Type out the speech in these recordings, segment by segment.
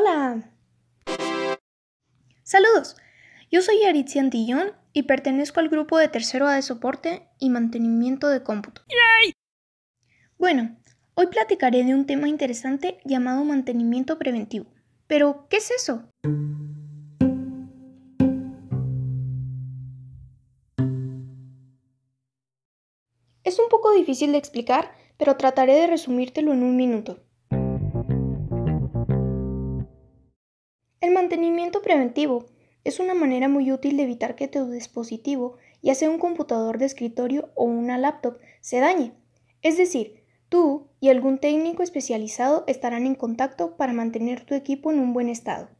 Hola. Saludos. Yo soy Aritzi Antillón y pertenezco al grupo de tercero A de soporte y mantenimiento de cómputo. Bueno, hoy platicaré de un tema interesante llamado mantenimiento preventivo. Pero, ¿qué es eso? Es un poco difícil de explicar, pero trataré de resumírtelo en un minuto. El mantenimiento preventivo es una manera muy útil de evitar que tu dispositivo, ya sea un computador de escritorio o una laptop, se dañe. Es decir, tú y algún técnico especializado estarán en contacto para mantener tu equipo en un buen estado.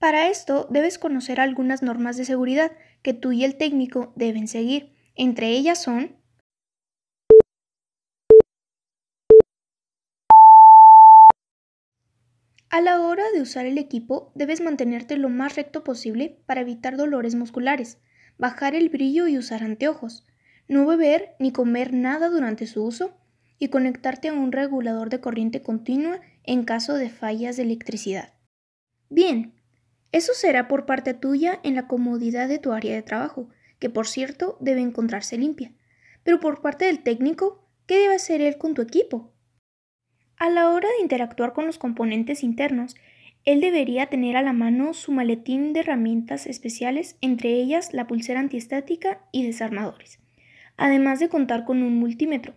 Para esto debes conocer algunas normas de seguridad que tú y el técnico deben seguir. Entre ellas son A la hora de usar el equipo debes mantenerte lo más recto posible para evitar dolores musculares, bajar el brillo y usar anteojos, no beber ni comer nada durante su uso y conectarte a un regulador de corriente continua en caso de fallas de electricidad. Bien, eso será por parte tuya en la comodidad de tu área de trabajo, que por cierto debe encontrarse limpia. Pero por parte del técnico, ¿qué debe hacer él con tu equipo? A la hora de interactuar con los componentes internos, él debería tener a la mano su maletín de herramientas especiales, entre ellas la pulsera antiestática y desarmadores, además de contar con un multímetro.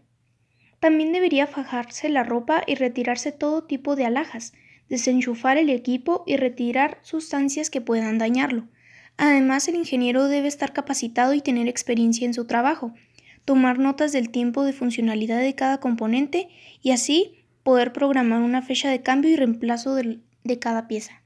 También debería fajarse la ropa y retirarse todo tipo de alhajas, desenchufar el equipo y retirar sustancias que puedan dañarlo. Además, el ingeniero debe estar capacitado y tener experiencia en su trabajo, tomar notas del tiempo de funcionalidad de cada componente y así poder programar una fecha de cambio y reemplazo de, cada pieza.